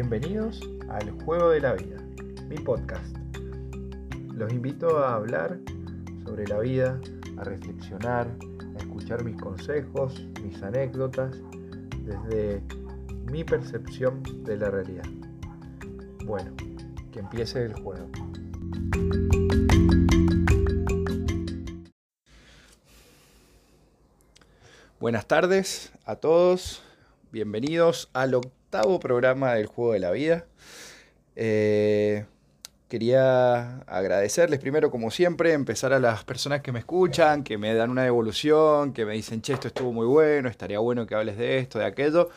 Bienvenidos al Juego de la Vida, mi podcast. Los invito a hablar sobre la vida, a reflexionar, a escuchar mis consejos, mis anécdotas, desde mi percepción de la realidad. Bueno, que empiece el juego. Buenas tardes a todos, bienvenidos al octavo programa del Juego de la Vida. Eh, quería agradecerles primero, como siempre, empezar a las personas que me escuchan, que me dan una devolución, que me dicen, che, esto estuvo muy bueno, estaría bueno que hables de esto, de aquello.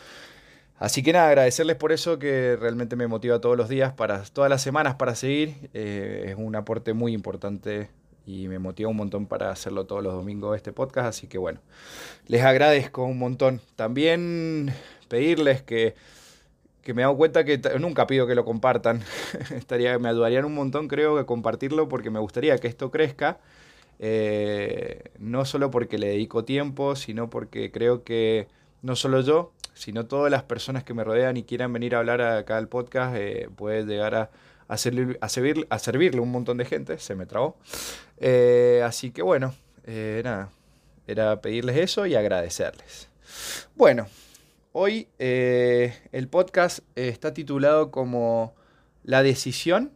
Así que nada, agradecerles por eso que realmente me motiva todos los días, para todas las semanas para seguir. Eh, es un aporte muy importante y me motiva un montón para hacerlo todos los domingos este podcast. Así que bueno, les agradezco un montón. También pedirles que, que me he dado cuenta que nunca pido que lo compartan. Estaría, me ayudarían un montón, creo, que compartirlo porque me gustaría que esto crezca. Eh, no solo porque le dedico tiempo, sino porque creo que no solo yo, sino todas las personas que me rodean y quieran venir a hablar acá al podcast, eh, puede llegar a, a, servirle, a, servirle un montón de gente, se me trabó. Eh, así que bueno, nada, era pedirles eso y agradecerles. Bueno, hoy el podcast está titulado como La decisión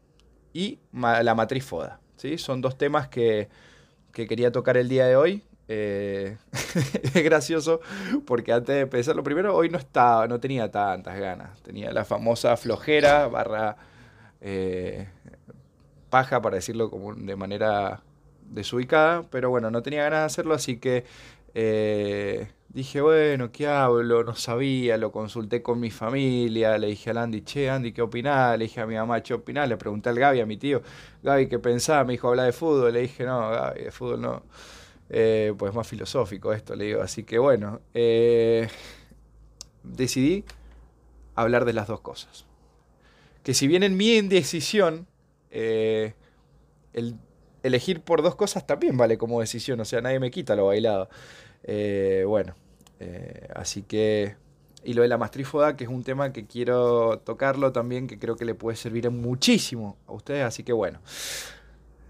y la matriz FODA. ¿sí? Son dos temas que, que quería tocar el día de hoy. Eh, es gracioso porque antes de empezar, lo primero, hoy no estaba, no tenía tantas ganas. Tenía la famosa flojera barra eh, paja, para decirlo como de manera desubicada, pero bueno, no tenía ganas de hacerlo, así que eh, dije, bueno, ¿qué hablo? No sabía, lo consulté con mi familia, le dije a Andy, che, Andy, ¿qué opinás? Le dije a mi mamá, ¿qué opinás? Le pregunté al Gaby, a mi tío, Gaby, ¿qué pensaba? Me dijo, habla de fútbol, le dije, no, Gaby, de fútbol no. Eh, pues más filosófico esto, le digo. Así que bueno, eh, decidí hablar de las dos cosas. Que si bien en mi indecisión, eh, el elegir por dos cosas también vale como decisión, o sea, nadie me quita lo bailado. Bueno, así que... Y lo de la mastrífoda, que es un tema que quiero tocarlo también, que creo que le puede servir muchísimo a ustedes, así que bueno.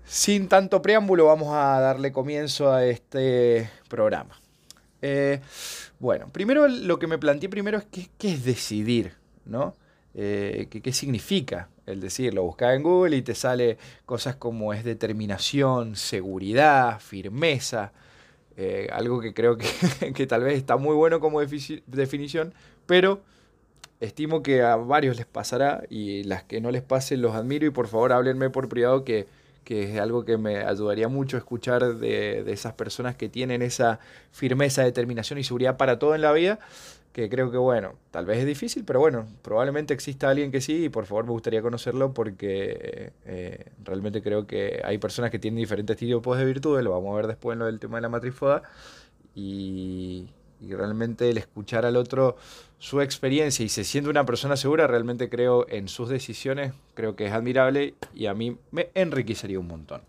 Sin tanto preámbulo, vamos a darle comienzo a este programa. Eh, bueno, primero lo que me planteé primero es qué, es decidir, ¿no? Eh, ¿qué, significa el decirlo? Buscar en Google y te sale cosas como es determinación, seguridad, firmeza, eh, algo que creo que, que, tal vez está muy bueno como definición, pero estimo que a varios les pasará y las que no les pasen los admiro y por favor háblenme por privado que que es algo que me ayudaría mucho escuchar de, esas personas que tienen esa firmeza, determinación y seguridad para todo en la vida, que creo que, bueno, tal vez es difícil, pero bueno, probablemente exista alguien que sí y por favor me gustaría conocerlo porque eh, realmente creo que hay personas que tienen diferentes tipos de virtudes, lo vamos a ver después en lo del tema de la matrifoda, y, y realmente el escuchar al otro su experiencia y se siente una persona segura, realmente creo en sus decisiones, creo que es admirable y a mí me enriquecería un montón.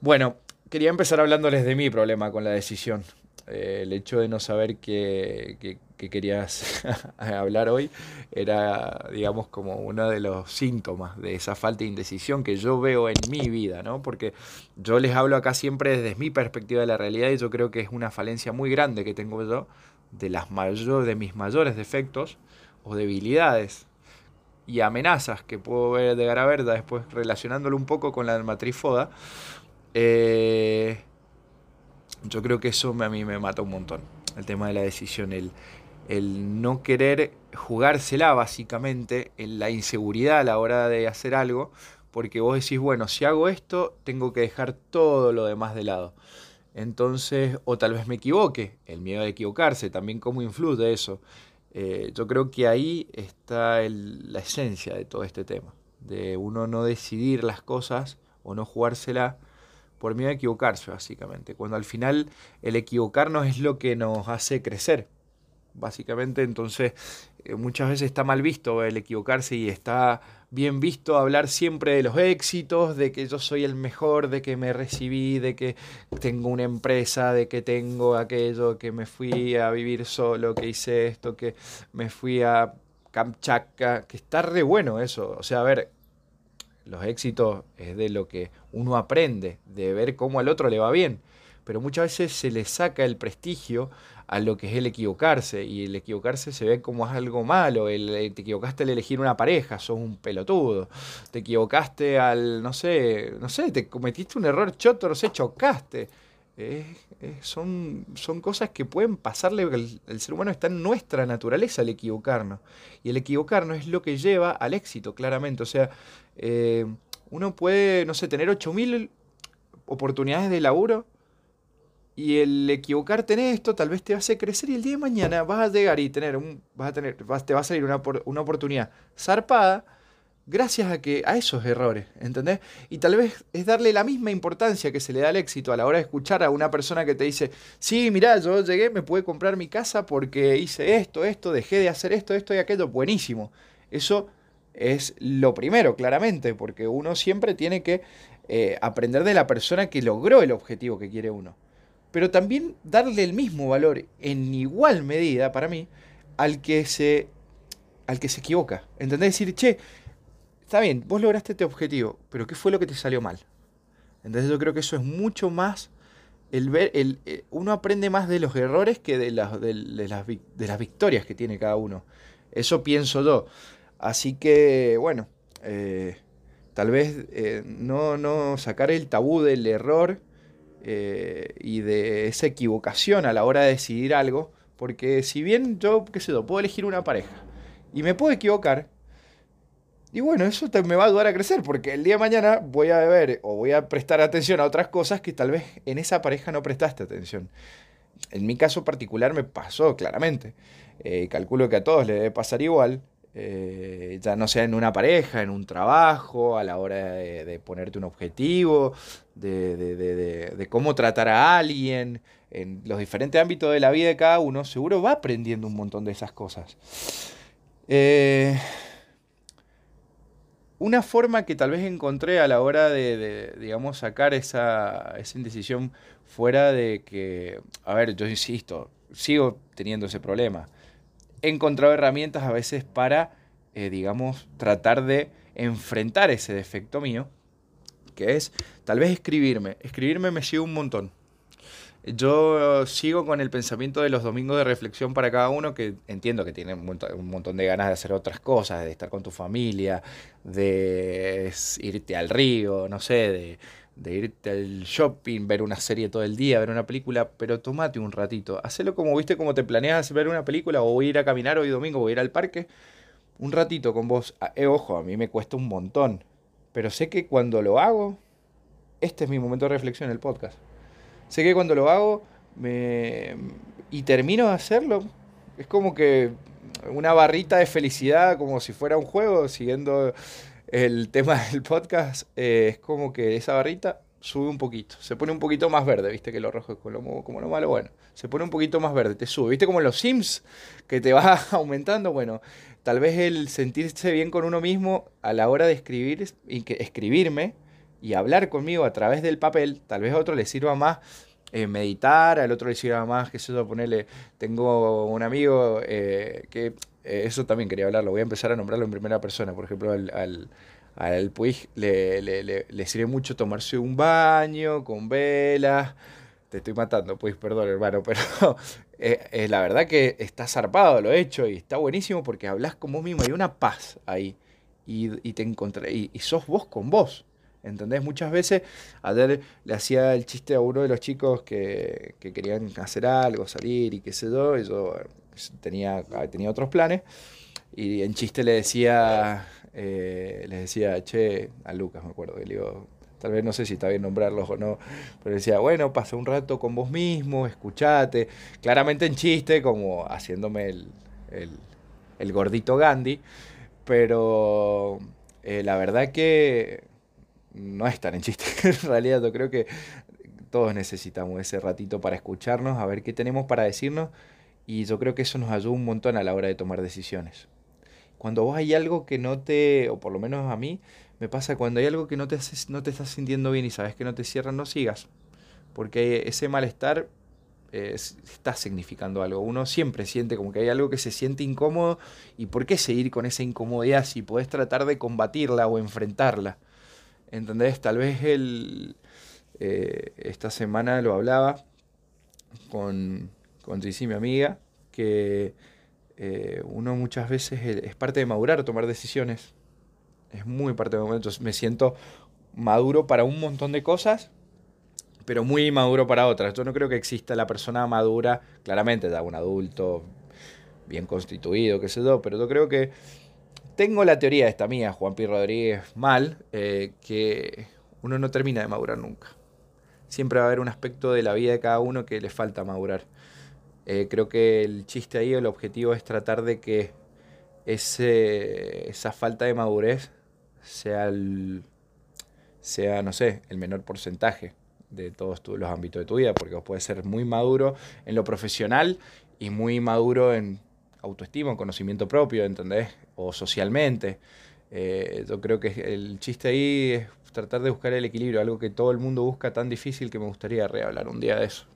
Bueno, quería empezar hablándoles de mi problema con la decisión. Eh, el hecho de no saber qué, querías hablar hoy era, digamos, como uno de los síntomas de esa falta de indecisión que yo veo en mi vida, ¿no? Porque yo les hablo acá siempre desde mi perspectiva de la realidad y yo creo que es una falencia muy grande que tengo yo de, las mayor, de mis mayores defectos o debilidades y amenazas que puedo ver de Garaverda después relacionándolo un poco con la matriz FODA. Eh, yo creo que eso a mí me mata un montón. El tema de la decisión, el, el no querer jugársela básicamente, en la inseguridad a la hora de hacer algo, porque vos decís, bueno, si hago esto, tengo que dejar todo lo demás de lado. Entonces, o tal vez me equivoque, el miedo a equivocarse, también cómo influye eso. Eh, yo creo que ahí está la esencia de todo este tema, de uno no decidir las cosas o no jugársela por miedo a equivocarse, básicamente. Cuando al final el equivocarnos es lo que nos hace crecer, básicamente. Entonces, eh, muchas veces está mal visto el equivocarse y está bien visto hablar siempre de los éxitos, de que yo soy el mejor, de que me recibí, de que tengo una empresa, de que tengo aquello, que me fui a vivir solo, que hice esto, que me fui a Kamchatka, que está re bueno eso. O sea, a ver, los éxitos es de lo que uno aprende, de ver cómo al otro le va bien. Pero muchas veces se le saca el prestigio a lo que es el equivocarse. Y el equivocarse se ve como algo malo. El, te equivocaste al elegir una pareja, sos un pelotudo. Te equivocaste al, no sé, no sé, te cometiste un error choto, no sé, chocaste. son, son cosas que pueden pasarle, el, el, ser humano está en nuestra naturaleza el equivocarnos. Y el equivocarnos es lo que lleva al éxito, claramente. O sea, eh, uno puede, no sé, tener 8.000 oportunidades de laburo y el equivocarte en esto tal vez te hace crecer y el día de mañana vas a llegar y tener un, vas a tener, te va a salir una, una oportunidad zarpada gracias a que a esos errores, ¿entendés? Y tal vez es darle la misma importancia que se le da al éxito a la hora de escuchar a una persona que te dice, sí, mirá, yo llegué, me pude comprar mi casa porque hice esto, esto, dejé de hacer esto, esto y aquello, buenísimo. Eso es lo primero, claramente, porque uno siempre tiene que eh, aprender de la persona que logró el objetivo que quiere uno pero también darle el mismo valor en igual medida para mí al que se al que se equivoca. ¿Entendés? Decir, che, está bien, vos lograste este objetivo, pero ¿qué fue lo que te salió mal? Entonces yo creo que eso es mucho más el ver, el, eh, uno aprende más de los errores que de las, de, las, de las victorias que tiene cada uno. Eso pienso yo. Así que, bueno, eh, tal vez eh, no, no sacar el tabú del error eh, y de esa equivocación a la hora de decidir algo, porque si bien yo, qué sé yo, puedo elegir una pareja y me puedo equivocar, y bueno, eso me va a ayudar a crecer, porque el día de mañana voy a ver o voy a prestar atención a otras cosas que tal vez en esa pareja no prestaste atención. En mi caso particular me pasó claramente. Eh, calculo que a todos le debe pasar igual. Eh, ya no sea en una pareja, en un trabajo, a la hora de, ponerte un objetivo, de, cómo tratar a alguien, en los diferentes ámbitos de la vida de cada uno, seguro va aprendiendo un montón de esas cosas. Eh, una forma que tal vez encontré a la hora de, digamos, sacar esa, esa indecisión fuera de que, a ver, yo insisto, sigo teniendo ese problema he encontrado herramientas a veces para, eh, digamos, tratar de enfrentar ese defecto mío, que es tal vez escribirme. Escribirme me sigue un montón. Yo sigo con el pensamiento de los domingos de reflexión para cada uno, que entiendo que tiene un montón de ganas de hacer otras cosas, de estar con tu familia, de irte al río, no sé, de, de irte al shopping, ver una serie todo el día, ver una película, pero tomate un ratito. Hacelo como viste, como te planeas ver una película, o ir a caminar hoy domingo, voy a ir al parque, un ratito con vos. Ah, eh, ojo, a mí me cuesta un montón, pero sé que cuando lo hago, este es mi momento de reflexión, el podcast. Sé que cuando lo hago me... y termino de hacerlo, es como que una barrita de felicidad, como si fuera un juego, siguiendo el tema del podcast eh, es como que esa barrita sube un poquito, se pone un poquito más verde, viste que lo rojo es como, como lo malo, bueno, se pone un poquito más verde, te sube, viste como los Sims que te va aumentando, bueno, tal vez el sentirse bien con uno mismo a la hora de escribir y que escribirme y hablar conmigo a través del papel, tal vez a otro le sirva más eh, meditar, al otro le sirva más, que eso, ponerle, tengo un amigo eh, que eh, eso también quería hablarlo, voy a empezar a nombrarlo en primera persona, por ejemplo, al, al, al Puig le, le, le, sirve mucho tomarse un baño con velas, te estoy matando, pues perdón hermano, pero eh, la verdad que está zarpado, lo he hecho y está buenísimo porque hablas con vos mismo, hay una paz ahí y, y te encontré, y, sos vos con vos. ¿Entendés? Muchas veces, ayer le hacía el chiste a uno de los chicos que, que querían hacer algo, salir y qué sé yo, y yo tenía, tenía otros planes, y en chiste le decía, eh, les decía, che, a Lucas me acuerdo, que le digo, tal vez no sé si está bien nombrarlos o no, pero decía, bueno, pasa un rato con vos mismo, escuchate, claramente en chiste, como haciéndome el, el, gordito Gandhi, pero eh, la verdad que no es tan en chiste, en realidad yo creo que todos necesitamos ese ratito para escucharnos, a ver qué tenemos para decirnos y yo creo que eso nos ayuda un montón a la hora de tomar decisiones. Cuando vos hay algo que no te, o por lo menos a mí, me pasa cuando hay algo que no te, no te estás sintiendo bien y sabes que no te cierran, no sigas. Porque ese malestar eh, está significando algo. Uno siempre siente como que hay algo que se siente incómodo y por qué seguir con esa incomodidad si podés tratar de combatirla o enfrentarla. ¿Entendés? Tal vez el, eh, esta semana lo hablaba con, con mi amiga, que eh, uno muchas veces es parte de madurar, tomar decisiones. Es muy parte de madurar. Entonces me siento maduro para un montón de cosas, pero muy maduro para otras. Yo no creo que exista la persona madura, claramente, ya un adulto bien constituido, qué sé yo, pero yo creo que tengo la teoría esta mía, Juan P. Rodríguez, mal, eh, que uno no termina de madurar nunca. Siempre va a haber un aspecto de la vida de cada uno que le falta madurar. Eh, creo que el chiste ahí, el objetivo es tratar de que ese, esa falta de madurez sea, sea, no sé, el menor porcentaje de todos los ámbitos de tu vida, porque vos puedes ser muy maduro en lo profesional y muy maduro en autoestima, en conocimiento propio, ¿entendés? O socialmente. Eh, yo creo que el chiste ahí es tratar de buscar el equilibrio, algo que todo el mundo busca tan difícil que me gustaría rehablar un día de eso.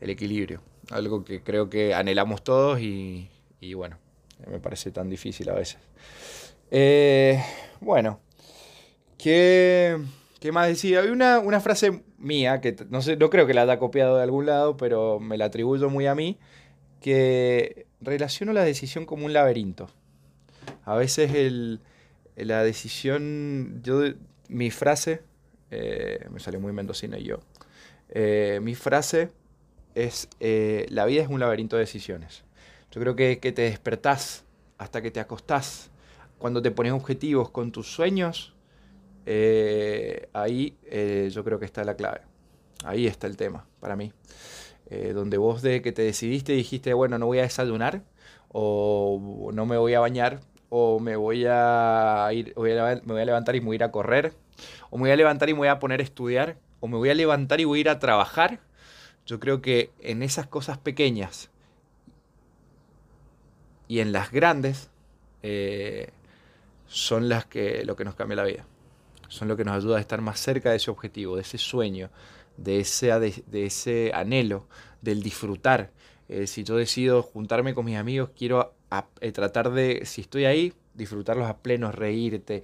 El equilibrio, algo que creo que anhelamos todos y, bueno, me parece tan difícil a veces. Eh, bueno, ¿qué, ¿qué, más decía? Hay una, una, frase mía, que no, sé, no creo que la haya copiado de algún lado, pero me la atribuyo muy a mí, que relaciono la decisión como un laberinto. A veces el, la decisión, yo mi frase, eh, me salió muy mendocina y yo, eh, mi frase es, eh, la vida es un laberinto de decisiones. Yo creo que, que te despertás hasta que te acostás, cuando te pones objetivos con tus sueños, ahí yo creo que está la clave. Ahí está el tema para mí. donde vos de que te decidiste dijiste, bueno, no voy a desayunar o no me voy a bañar o me voy a ir, me voy a levantar y me voy a ir a correr o me voy a levantar y me voy a poner a estudiar, o me voy a levantar y voy a ir a trabajar. Yo creo que en esas cosas pequeñas y en las grandes eh, son las que lo que nos cambia la vida. Son lo que nos ayuda a estar más cerca de ese objetivo, de ese sueño, de ese, de, ese anhelo, del disfrutar. Eh, si yo decido juntarme con mis amigos, quiero eh, tratar de, si estoy ahí, disfrutarlos a pleno, reírte,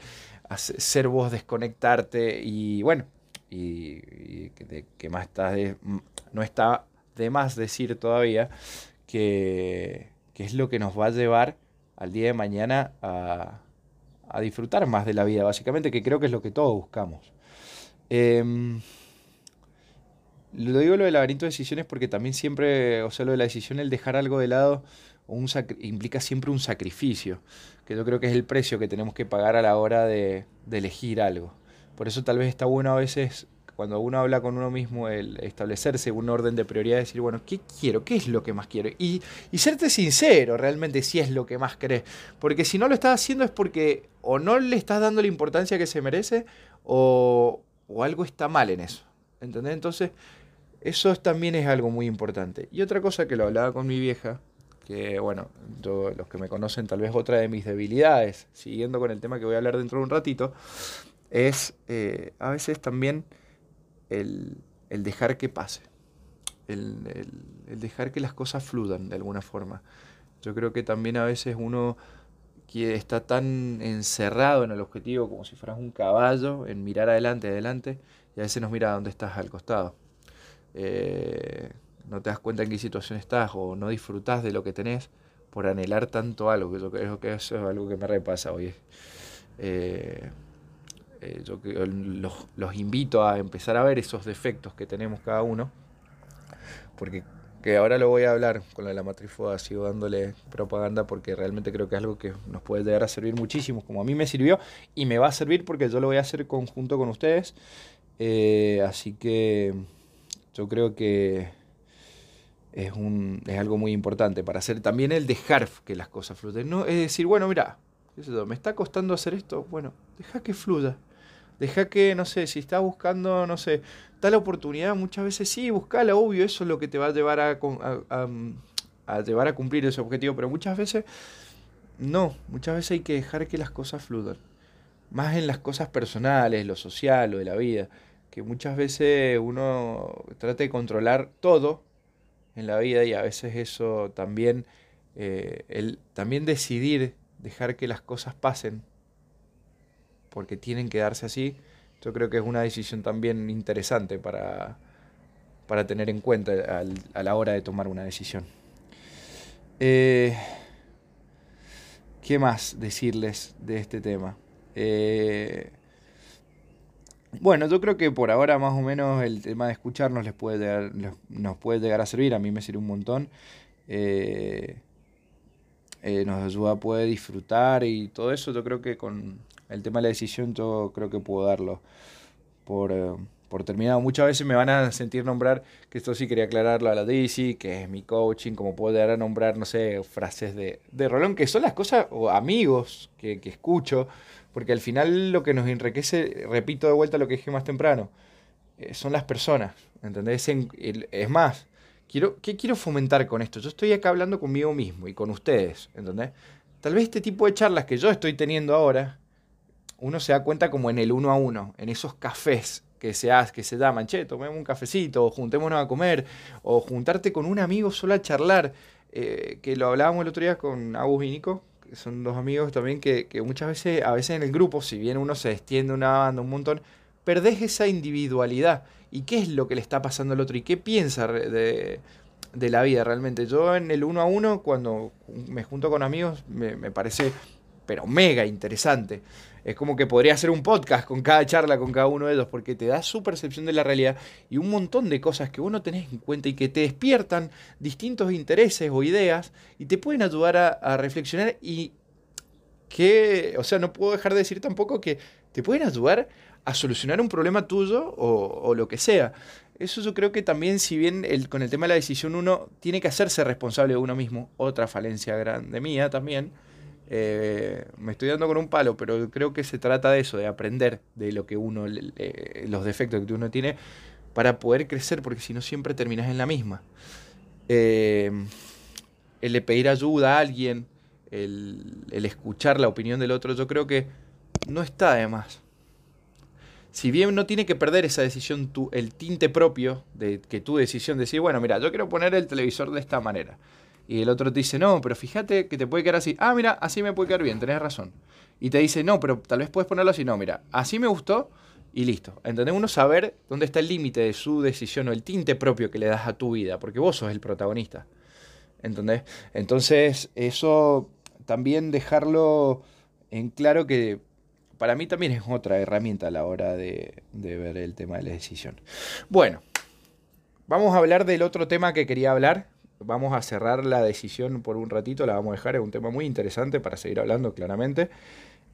ser vos, desconectarte y bueno, y, que, más está no está de más decir todavía que, es lo que nos va a llevar al día de mañana a, disfrutar más de la vida, básicamente, que creo que es lo que todos buscamos. Em, lo digo lo del laberinto de decisiones porque también siempre, o sea, lo de la decisión, el dejar algo de lado, un implica siempre un sacrificio, que yo creo que es el precio que tenemos que pagar a la hora de, elegir algo. Por eso tal vez está bueno a veces, cuando uno habla con uno mismo, el establecerse un orden de prioridad, decir, bueno, ¿qué quiero? ¿Qué es lo que más quiero? Y, y serte sincero realmente si es lo que más querés. Porque si no lo estás haciendo es porque o no le estás dando la importancia que se merece o, o algo está mal en eso. ¿Entendés? Entonces, eso también es algo muy importante. Y otra cosa que lo hablaba con mi vieja, que bueno, los que me conocen tal vez otra de mis debilidades, siguiendo con el tema que voy a hablar dentro de un ratito, es eh, a veces también el, dejar que pase, el, dejar que las cosas fluyan de alguna forma. Yo creo que también a veces uno que está tan encerrado en el objetivo como si fueras un caballo, en mirar adelante, adelante, y a veces nos mira dónde estás al costado. Eh, no te das cuenta en qué situación estás o no disfrutas de lo que tenés por anhelar tanto algo, que yo creo que eso es algo que me repasa hoy. Eh, eh, yo los, los, invito a empezar a ver esos defectos que tenemos cada uno, porque que ahora lo voy a hablar con la de la matrifoda, sigo dándole propaganda porque realmente creo que es algo que nos puede llegar a servir muchísimo, como a mí me sirvió y me va a servir porque yo lo voy a hacer conjunto con ustedes. Eh, así que yo creo que es, un, es algo muy importante para hacer también el dejar que las cosas fluyan. No, es decir, bueno, mira, me está costando hacer esto, bueno, deja que fluya. Deja que, no sé, si estás buscando, no sé, tal oportunidad, muchas veces sí, buscala, obvio, eso es lo que te va a llevar a, a, llevar a cumplir ese objetivo, pero muchas veces no, muchas veces hay que dejar que las cosas fluyan. Más en las cosas personales, lo social, lo de la vida, que muchas veces uno trata de controlar todo en la vida y a veces eso también, eh, el también decidir dejar que las cosas pasen porque tienen que darse así, yo creo que es una decisión también interesante para, para tener en cuenta a la hora de tomar una decisión. Eh, ¿Qué más decirles de este tema? Eh, bueno, yo creo que por ahora más o menos el tema de escucharnos les puede nos puede llegar a servir, a mí me sirve un montón. Eh, nos ayuda a poder disfrutar y todo eso, yo creo que con el tema de la decisión yo creo que puedo darlo por, eh, por terminado. Muchas veces me van a sentir nombrar, que esto sí quería aclararlo a la DC, que es mi coaching, como puedo dar a nombrar, no sé, frases de, de Rolón, que son las cosas, o amigos que, que escucho, porque al final lo que nos enriquece, repito de vuelta lo que dije más temprano, eh, son las personas, ¿entendés? es más, quiero, ¿qué quiero fomentar con esto? Yo estoy acá hablando conmigo mismo y con ustedes, ¿entendés? Tal vez este tipo de charlas que yo estoy teniendo ahora, uno se da cuenta como en el uno a uno, en esos cafés que se, hace, que se llaman, che, tomemos un cafecito, o juntémonos a comer, o juntarte con un amigo solo a charlar, eh, que lo hablábamos el otro día con Agus y Nico, que son dos amigos también que, muchas veces, a veces en el grupo, si bien uno se extiende una banda un montón, perdés esa individualidad. ¿Y qué es lo que le está pasando al otro? ¿Y qué piensa de, la vida realmente? Yo en el uno a uno, cuando me junto con amigos, me, me parece, pero mega interesante. Es como que podría hacer un podcast con cada charla, con cada uno de ellos, porque te da su percepción de la realidad y un montón de cosas que uno tenés en cuenta y que te despiertan distintos intereses o ideas y te pueden ayudar a, reflexionar y que, o sea, no puedo dejar de decir tampoco que te pueden ayudar a solucionar un problema tuyo o, lo que sea. Eso yo creo que también, si bien el, con el tema de la decisión uno tiene que hacerse responsable de uno mismo, otra falencia grande mía también, eh, me estoy dando con un palo, pero creo que se trata de eso, de aprender de lo que uno, los defectos que uno tiene para poder crecer, porque si no siempre terminas en la misma. Eh, el de pedir ayuda a alguien, el, escuchar la opinión del otro, yo creo que no está de más. Si bien no tiene que perder esa decisión, tu, el tinte propio de que tu decisión decir, bueno, mira, yo quiero poner el televisor de esta manera y el otro te dice, no, pero fíjate que te puede quedar así. Ah, mira, así me puede quedar bien, tenés razón. Y te dice, no, pero tal vez puedes ponerlo así. No, mira, así me gustó y listo. ¿Entendés? Uno saber dónde está el límite de su decisión o el tinte propio que le das a tu vida, porque vos sos el protagonista. ¿Entendés? Entonces, eso también dejarlo en claro que para mí también es otra herramienta a la hora de, de ver el tema de la decisión. Bueno, vamos a hablar del otro tema que quería hablar, vamos a cerrar la decisión por un ratito, la vamos a dejar, es un tema muy interesante para seguir hablando claramente,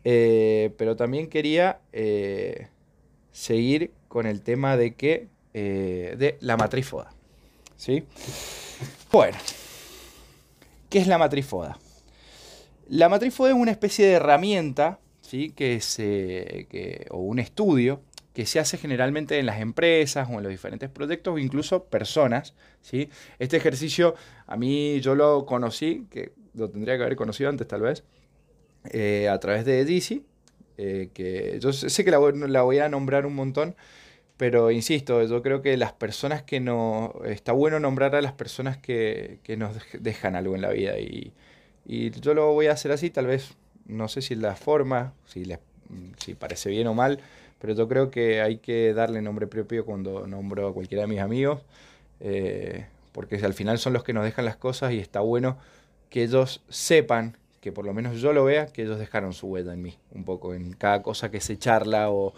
eh, pero también quería eh, seguir con el tema de que, eh, de la matrifoda, ¿sí? Bueno, ¿qué es la matrifoda? La matrifoda es una especie de herramienta, ¿sí? Que se, que, o un estudio que se hace generalmente en las empresas o en los diferentes proyectos o incluso personas. ¿sí? Este ejercicio a mí yo lo conocí, que lo tendría que haber conocido antes tal vez, eh, a través de DC, eh, que yo sé que la voy, a nombrar un montón, pero insisto, yo creo que las personas que no... Está bueno nombrar a las personas que, nos dejan algo en la vida y, y, yo lo voy a hacer así, tal vez, no sé si la forma, si, les, si parece bien o mal, pero yo creo que hay que darle nombre propio cuando nombro a cualquiera de mis amigos, eh, porque al final son los que nos dejan las cosas y está bueno que ellos sepan, que por lo menos yo lo vea, que ellos dejaron su huella en mí, un poco, en cada cosa que se charla o,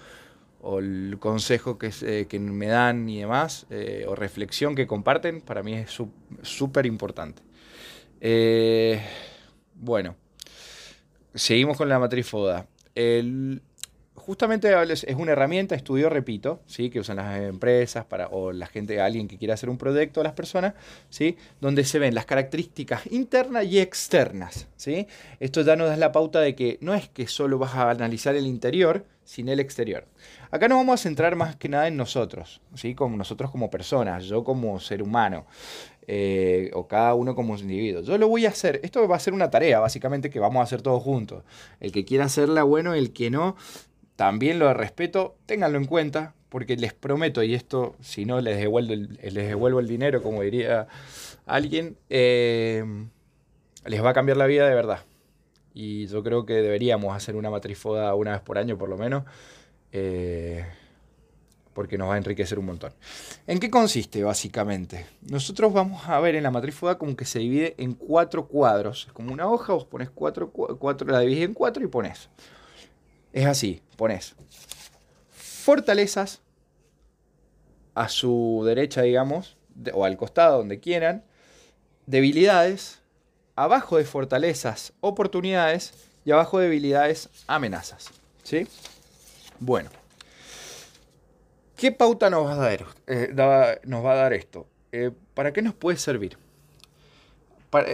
el consejo que, que, me dan y demás, eh, o reflexión que comparten, para mí es súper importante. Eh, bueno, seguimos con la matriz FODA. El, justamente es una herramienta, estudio, repito, ¿sí? que usan las empresas para, o la gente, alguien que quiera hacer un proyecto, las personas, ¿sí? donde se ven las características internas y externas. ¿sí? Esto ya nos da la pauta de que no es que solo vas a analizar el interior, sino el exterior. Acá nos vamos a centrar más que nada en nosotros, ¿sí? como nosotros como personas, yo como ser humano. Eh, o cada uno como individuo. Yo lo voy a hacer, esto va a ser una tarea básicamente que vamos a hacer todos juntos. El que quiera hacerla, bueno, el que no, también lo respeto, ténganlo en cuenta, porque les prometo, y esto, si no, les devuelvo el, les devuelvo el dinero, como diría alguien, eh, les va a cambiar la vida de verdad. Y yo creo que deberíamos hacer una matrifoda una vez por año, por lo menos. Eh, porque nos va a enriquecer un montón. ¿En qué consiste básicamente? Nosotros vamos a ver en la matriz FUDA como que se divide en cuatro cuadros. Es como una hoja, vos pones cuatro, cuatro, la divides en cuatro y pones. Es así, pones fortalezas a su derecha, digamos, o al costado, donde quieran, debilidades, abajo de fortalezas, oportunidades, y abajo de debilidades, amenazas. ¿Sí? Bueno. ¿Qué pauta nos va a dar, eh, esto? Eh, ¿Para qué nos puede servir?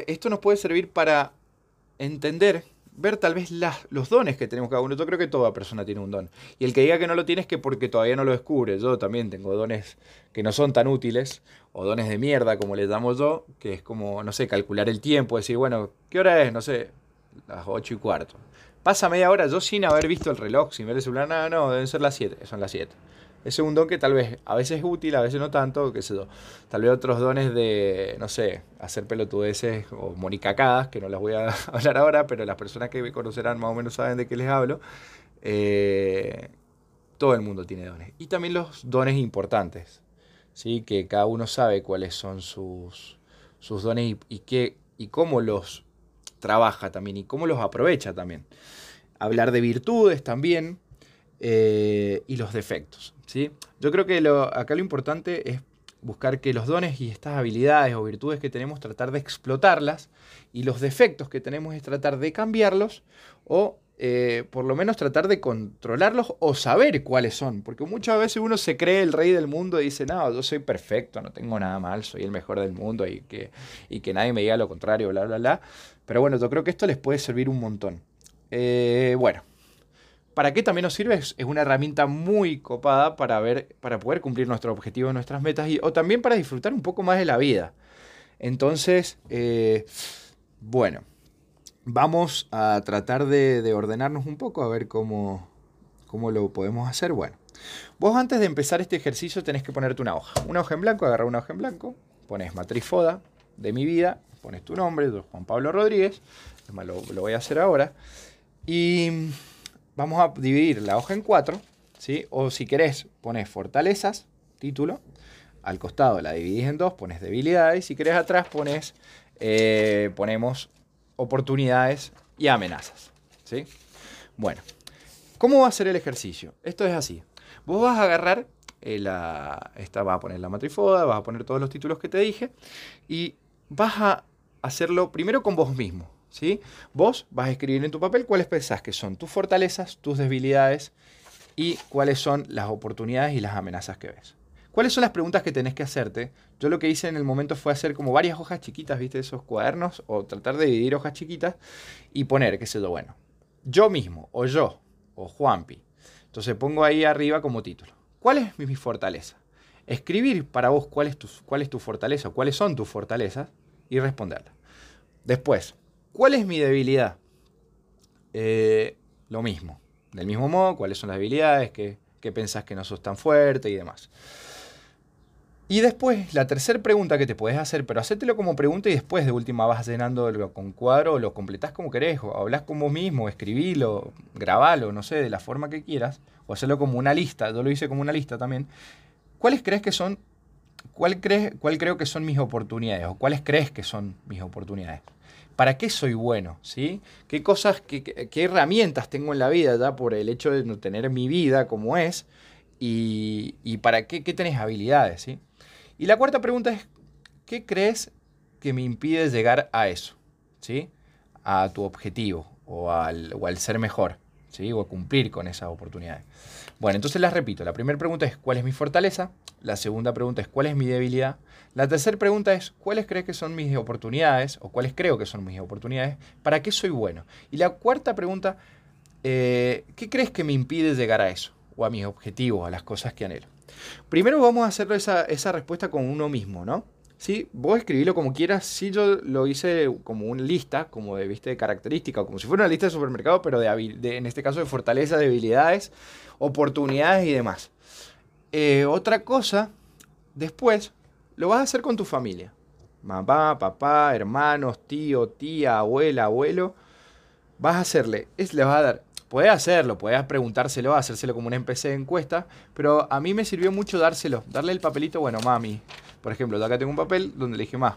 esto nos puede servir para entender, ver tal vez los dones que tenemos cada uno. Yo creo que toda persona tiene un don. Y el que diga que no lo tiene es que porque todavía no lo descubre. Yo también tengo dones que no son tan útiles, o dones de mierda, como les llamo yo, que es como, no sé, calcular el tiempo, decir, bueno, ¿qué hora es? No sé, las ocho y cuarto. Pasa media hora yo sin haber visto el reloj, sin ver el celular, no, no, deben ser las siete, son las siete. Ese es un don que tal vez a veces es útil, a veces no tanto, qué sé yo. Tal vez otros dones de, no sé, hacer pelotudeces o monicacadas, que no las voy a hablar ahora, pero las personas que me conocerán más o menos saben de qué les hablo. Eh, todo el mundo tiene dones. Y también los dones importantes, ¿sí? que cada uno sabe cuáles son sus, sus dones y, qué, y cómo los trabaja también y cómo los aprovecha también. Hablar de virtudes también eh, y los defectos. ¿sí? Yo creo que acá lo importante es buscar que los dones y estas habilidades o virtudes que tenemos, tratar de explotarlas y los defectos que tenemos es tratar de cambiarlos o eh, por lo menos tratar de controlarlos o saber cuáles son. Porque muchas veces uno se cree el rey del mundo y dice, no, yo soy perfecto, no tengo nada mal, soy el mejor del mundo y que, y que nadie me diga lo contrario, bla, bla, bla. Pero bueno, yo creo que esto les puede servir un montón. Eh, bueno, ¿Para qué también nos sirve? Es, una herramienta muy copada para, ver, para poder cumplir nuestros objetivos, nuestras metas y, o también para disfrutar un poco más de la vida. Entonces, eh, bueno, vamos a tratar de, ordenarnos un poco a ver cómo, cómo lo podemos hacer. Bueno, vos antes de empezar este ejercicio tenés que ponerte una hoja. Una hoja en blanco, agarrar una hoja en blanco, pones matrifoda de mi vida, pones tu nombre, Juan Pablo Rodríguez, lo, lo voy a hacer ahora. Y vamos a dividir la hoja en cuatro, ¿sí? O si querés, pones fortalezas, título, al costado la dividís en dos, pones debilidades, si querés atrás pones, eh, ponemos oportunidades y amenazas, ¿sí? Bueno, ¿cómo va a ser el ejercicio? Esto es así. Vos vas a agarrar, eh, la, esta va a poner la matrifoda, vas a poner todos los títulos que te dije y vas a hacerlo primero con vos mismo, Vos vas a escribir en tu papel cuáles pensás que son tus fortalezas, tus debilidades y cuáles son las oportunidades y las amenazas que ves. ¿Cuáles son las preguntas que tenés que hacerte? Yo lo que hice en el momento fue hacer como varias hojas chiquitas, ¿viste? Esos cuadernos, o tratar de dividir hojas chiquitas y poner, qué sé yo, bueno, yo mismo, o yo, o Juanpi. Entonces pongo ahí arriba como título. ¿Cuál es mi, fortaleza? Escribir para vos cuál es, tu, cuál es tu fortaleza, cuáles son tus fortalezas y responderla. Después, ¿Cuál es mi debilidad? Eh, lo mismo. Del mismo modo, ¿cuáles son las debilidades? ¿Qué, pensás que no sos tan fuerte y demás? Y después, la tercera pregunta que te puedes hacer, pero hacértelo como pregunta y después de última vas llenando con cuadro lo completás como querés, o hablas con vos mismo, escribilo, grabalo, no sé, de la forma que quieras, o hacerlo como una lista, yo lo hice como una lista también. ¿Cuáles crees que son, cuál, crees, cuál creo que son mis oportunidades, o cuáles crees que son mis oportunidades? ¿Para qué soy bueno? ¿sí? ¿Qué cosas, qué, herramientas tengo en la vida ya por el hecho de no tener mi vida como es? ¿Y, para qué, qué tenés habilidades? ¿sí? Y la cuarta pregunta es, ¿qué crees que me impide llegar a eso? ¿sí? A tu objetivo o al, o al ser mejor, ¿sí? o a cumplir con esas oportunidades. Bueno, entonces las repito. La primera pregunta es, ¿cuál es mi fortaleza? La segunda pregunta es, ¿cuál es mi debilidad? La tercera pregunta es, ¿cuáles crees que son mis oportunidades? O cuáles creo que son mis oportunidades? ¿Para qué soy bueno? Y la cuarta pregunta, eh, ¿qué crees que me impide llegar a eso? O a mis objetivos, a las cosas que anhelo. Primero vamos a hacer esa, esa respuesta con uno mismo, ¿no? Sí, vos escribilo como quieras. Sí, yo lo hice como una lista, como de, ¿viste? de características, como si fuera una lista de supermercado, pero de, en este caso de fortalezas, debilidades, oportunidades y demás. eh, otra cosa, después, lo vas a hacer con tu familia. Mamá, papá, hermanos, tío, tía, abuela, abuelo. Vas a hacerle, es, le vas a dar Puedes hacerlo, puedes preguntárselo, hacérselo como una empecé de encuesta, pero a mí me sirvió mucho dárselo, darle el papelito, bueno, mami, por ejemplo, acá tengo un papel donde le dije, más,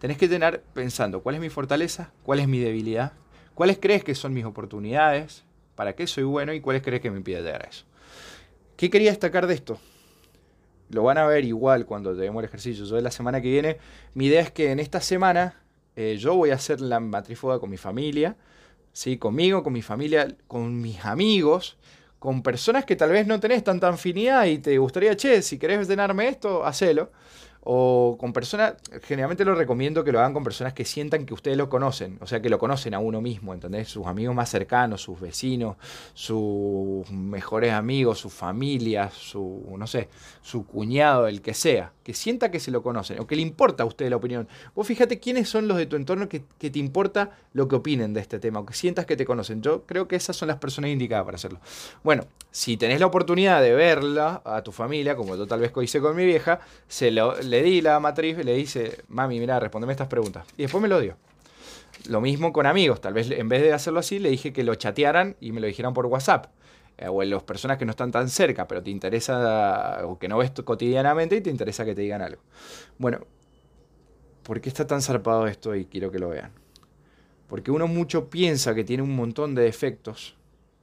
tenés que tener pensando cuál es mi fortaleza, cuál es mi debilidad, cuáles crees que son mis oportunidades, para qué soy bueno y cuáles crees que me impide a eso. ¿Qué quería destacar de esto? Lo van a ver igual cuando lleguemos el ejercicio. Yo de la semana que viene, mi idea es que en esta semana eh, yo voy a hacer la matrifoda con mi familia ¿sí? Conmigo, con mi familia, con mis amigos, con personas que tal vez no tenés tanta afinidad y te gustaría, che, si querés llenarme esto, hacelo o con personas, generalmente lo recomiendo que lo hagan con personas que sientan que ustedes lo conocen, o sea, que lo conocen a uno mismo, ¿entendés? Sus amigos más cercanos, sus vecinos, sus mejores amigos, su familia, su, no sé, su cuñado, el que sea, que sienta que se lo conocen o que le importa a usted la opinión. Vos fíjate quiénes son los de tu entorno que, que te importa lo que opinen de este tema o que sientas que te conocen. Yo creo que esas son las personas indicadas para hacerlo. Bueno, si tenés la oportunidad de verla a tu familia, como yo tal vez hice con mi vieja, se lo, le di la matriz y le dice, mami, mira, respondeme estas preguntas. Y después me lo dio. Lo mismo con amigos, tal vez en vez de hacerlo así, le dije que lo chatearan y me lo dijeran por WhatsApp. Eh, o en las personas que no están tan cerca, pero te interesa, o que no ves cotidianamente y te interesa que te digan algo. Bueno, ¿por qué está tan zarpado esto? Y quiero que lo vean. Porque uno mucho piensa que tiene un montón de defectos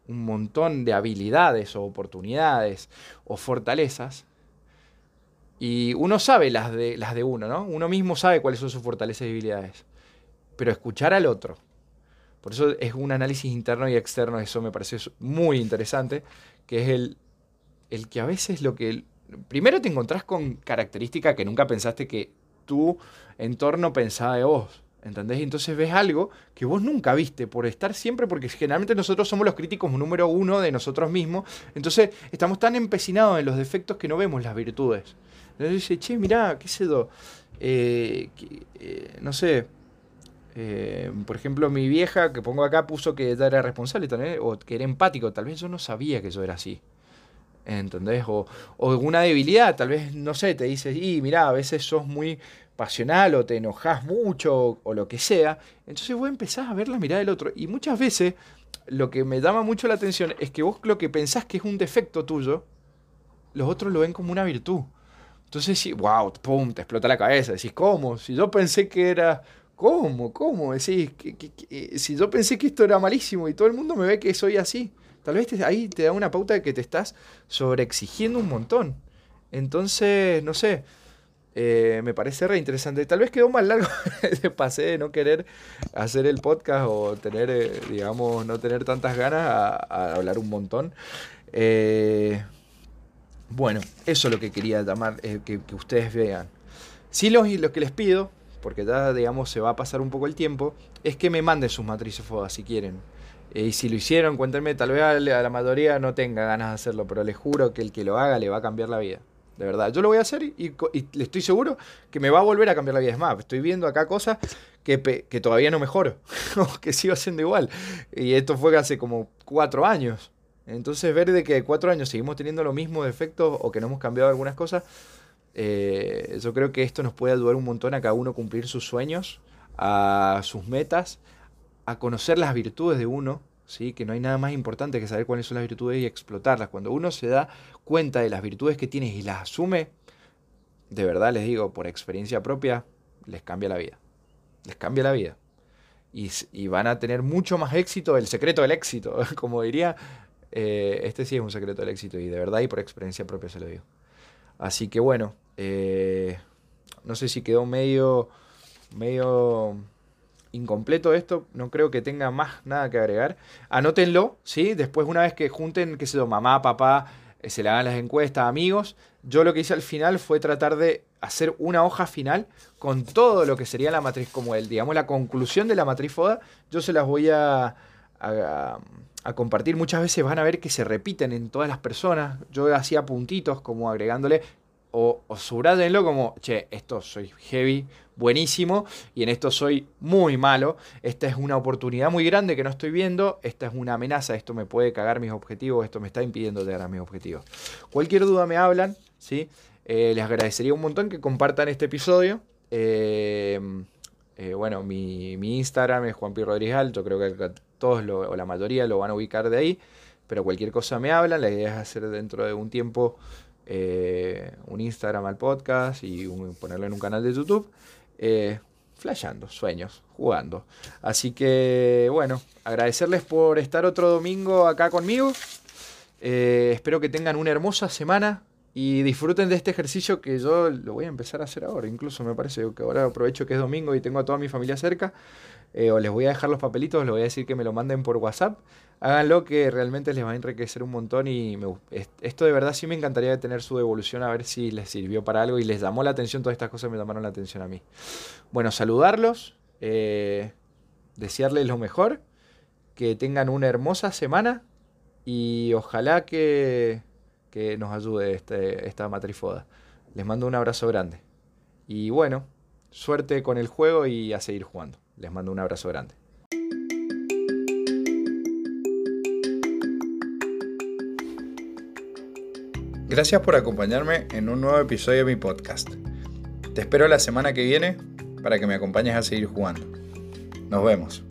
un montón de habilidades o oportunidades o fortalezas. Y uno sabe las de, las de uno, ¿no? Uno mismo sabe cuáles son sus fortalezas y debilidades. Pero escuchar al otro. Por eso es un análisis interno y externo, eso me parece muy interesante, que es el, el que a veces lo que... Primero te encontrás con características que nunca pensaste que tu entorno pensaba de vos. ¿Entendés? Y entonces ves algo que vos nunca viste por estar siempre, porque generalmente nosotros somos los críticos número uno de nosotros mismos. Entonces estamos tan empecinados en los defectos que no vemos las virtudes. Entonces dice, che, mirá, qué yo. Eh, eh, no sé. Eh, por ejemplo, mi vieja que pongo acá puso que ella era responsable también, o que era empático. Tal vez yo no sabía que yo era así. ¿Entendés? O, o alguna debilidad, tal vez, no sé, te dice, y mirá, a veces sos muy pasional o te enojas mucho o, lo que sea, entonces vos empezás a ver la mirada del otro. Y muchas veces lo que me llama mucho la atención es que vos lo que pensás que es un defecto tuyo, los otros lo ven como una virtud. Entonces, sí, wow, pum, te explota la cabeza. Decís, ¿cómo? Si yo pensé que era. ¿Cómo? ¿Cómo? Decís, eh, si yo pensé que esto era malísimo y todo el mundo me ve que soy así, tal vez ahí te da una pauta de que te estás sobreexigiendo un montón. Entonces, no sé, eh, me parece re interesante. Tal vez quedó más largo de pase de no querer hacer el podcast o tener, eh, digamos, no tener tantas ganas a, hablar un montón. Eh, bueno, eso es lo que quería llamar, que, ustedes vean. Sí, lo, lo que les pido, porque ya, digamos, se va a pasar un poco el tiempo, es que me manden sus matrices FODA si quieren. y si lo hicieron, cuéntenme, tal vez a la mayoría no tenga ganas de hacerlo, pero les juro que el que lo haga le va a cambiar la vida. De verdad, yo lo voy a hacer y, le estoy seguro que me va a volver a cambiar la vida. Es más, estoy viendo acá cosas que, que todavía no mejoro, que sigo haciendo igual. Y esto fue hace como cuatro años. Entonces, ver de que cuatro años seguimos teniendo los mismos defectos o que no hemos cambiado algunas cosas, eh, yo creo que esto nos puede ayudar un montón a cada uno cumplir sus sueños, a sus metas, a conocer las virtudes de uno, ¿sí? que no hay nada más importante que saber cuáles son las virtudes y explotarlas. Cuando uno se da cuenta de las virtudes que tiene y las asume, de verdad les digo, por experiencia propia, les cambia la vida. Les cambia la vida. Y, van a tener mucho más éxito, el secreto del éxito, como diría, eh, este sí es un secreto del éxito y de verdad y por experiencia propia se lo digo. Así que bueno, eh, no sé si quedó medio, medio incompleto esto, no creo que tenga más nada que agregar. Anótenlo, ¿sí? Después, una vez que junten, qué sé yo, mamá, papá, eh, se le hagan las encuestas, amigos. Yo lo que hice al final fue tratar de hacer una hoja final con todo lo que sería la matriz, como el, digamos, la conclusión de la matriz FODA. Yo se las voy a, a compartir. Muchas veces van a ver que se repiten en todas las personas. Yo hacía puntitos como agregándole o, o subrayenlo como, che, esto soy heavy, buenísimo, y en esto soy muy malo. Esta es una oportunidad muy grande que no estoy viendo, esta es una amenaza, esto me puede cagar mis objetivos, esto me está impidiendo llegar a mis objetivos. Cualquier duda me hablan, ¿sí? Eh, les agradecería un montón que compartan este episodio. Eh, eh, bueno, mi, Instagram es Juan P. Rodríguez Alto, creo que todos o la mayoría lo van a ubicar de ahí, pero cualquier cosa me hablan, la idea es hacer dentro de un tiempo un Instagram al podcast y ponerlo en un canal de YouTube. Eh, flasheando, sueños, jugando. Así que, bueno, agradecerles por estar otro domingo acá conmigo. espero que tengan una hermosa semana. Y disfruten de este ejercicio que yo lo voy a empezar a hacer ahora. Incluso me parece que ahora aprovecho que es domingo y tengo a toda mi familia cerca. Eh, o les voy a dejar los papelitos, les voy a decir que me lo manden por WhatsApp. Háganlo que realmente les va a enriquecer un montón y esto de verdad sí me encantaría tener su devolución a ver si les sirvió para algo y les llamó la atención. Todas estas cosas me llamaron la atención a mí. Bueno, saludarlos, eh, desearles lo mejor, que tengan una hermosa semana y ojalá que que nos ayude este, esta matrifoda. Les mando un abrazo grande. Y bueno, suerte con el juego y a seguir jugando. Les mando un abrazo grande. Gracias por acompañarme en un nuevo episodio de mi podcast. Te espero la semana que viene para que me acompañes a seguir jugando. Nos vemos.